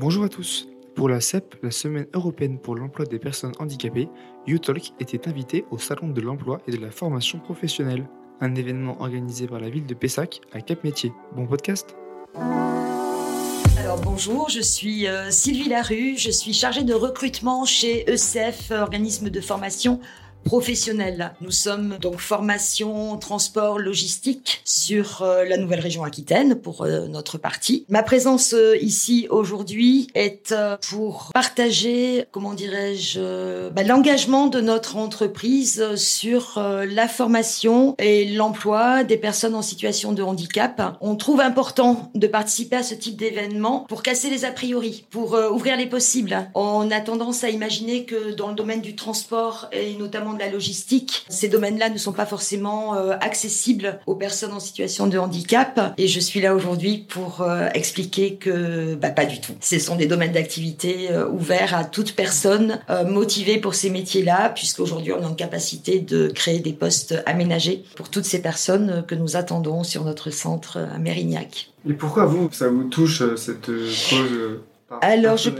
Bonjour à tous. Pour la CEP, la Semaine européenne pour l'emploi des personnes handicapées, UTalk était invité au Salon de l'emploi et de la formation professionnelle, un événement organisé par la ville de Pessac à Cap Métier. Bon podcast alors bonjour, je suis euh, Sylvie Larue, je suis chargée de recrutement chez ECF, organisme de formation professionnels. Nous sommes donc formation, transport, logistique sur euh, la nouvelle région Aquitaine pour euh, notre partie. Ma présence euh, ici aujourd'hui est pour partager, comment dirais-je, bah, l'engagement de notre entreprise sur la formation et l'emploi des personnes en situation de handicap. On trouve important de participer à ce type d'événement pour casser les a priori, pour ouvrir les possibles. On a tendance à imaginer que dans le domaine du transport et notamment de la logistique. Ces domaines-là ne sont pas forcément euh, accessibles aux personnes en situation de handicap. Et je suis là aujourd'hui pour euh, expliquer que bah, pas du tout. Ce sont des domaines d'activité euh, ouverts à toute personne motivée pour ces métiers-là, puisqu'aujourd'hui on est en capacité de créer des postes aménagés pour toutes ces personnes que nous attendons sur notre centre à Mérignac. Et pourquoi vous, ça vous touche cette cause Alors, je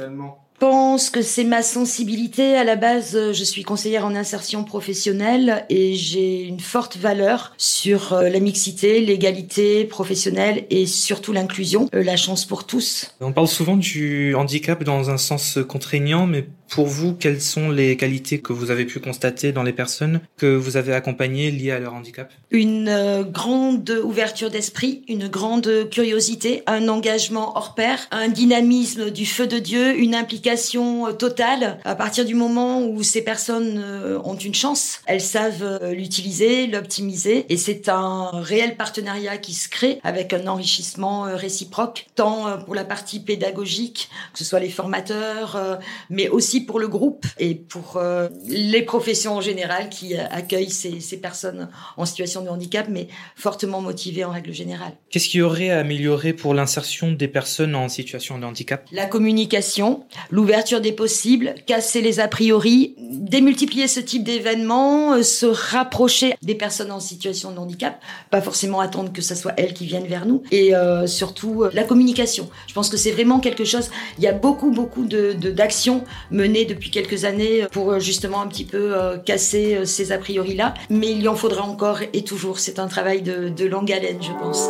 pense que c'est ma sensibilité. À la base, euh, je suis conseillère en insertion professionnelle et j'ai une forte valeur sur euh, la mixité, l'égalité professionnelle et surtout l'inclusion, euh, la chance pour tous. On parle souvent du handicap dans un sens contraignant, mais pour vous, quelles sont les qualités que vous avez pu constater dans les personnes que vous avez accompagnées liées à leur handicap? Une euh, grande ouverture d'esprit, une grande curiosité, un engagement hors pair, un dynamisme du feu de Dieu, une implication euh, totale. À partir du moment où ces personnes euh, ont une chance, elles savent l'utiliser, l'optimiser, et c'est un réel partenariat qui se crée avec un enrichissement réciproque, tant pour la partie pédagogique, que ce soit les formateurs, mais aussi pour le groupe et pour euh, les professions en général qui euh, accueillent ces, ces, personnes en situation de handicap, mais fortement motivées en règle générale. Qu'est-ce qui aurait à améliorer pour l'insertion des personnes en situation de handicap? La communication, l'ouverture des possibles, casser les a priori, démultiplier ce type d'événements, euh, se rapprocher des personnes en situation de handicap, pas forcément attendre que ce soit elles qui viennent vers nous, et surtout la communication. Je pense que c'est vraiment quelque chose. Il y a beaucoup beaucoup de d'actions menées depuis quelques années pour euh, justement un petit peu euh, casser euh, ces a priori-là. Mais il y en faudra encore et toujours. C'est un travail de, longue haleine, je pense.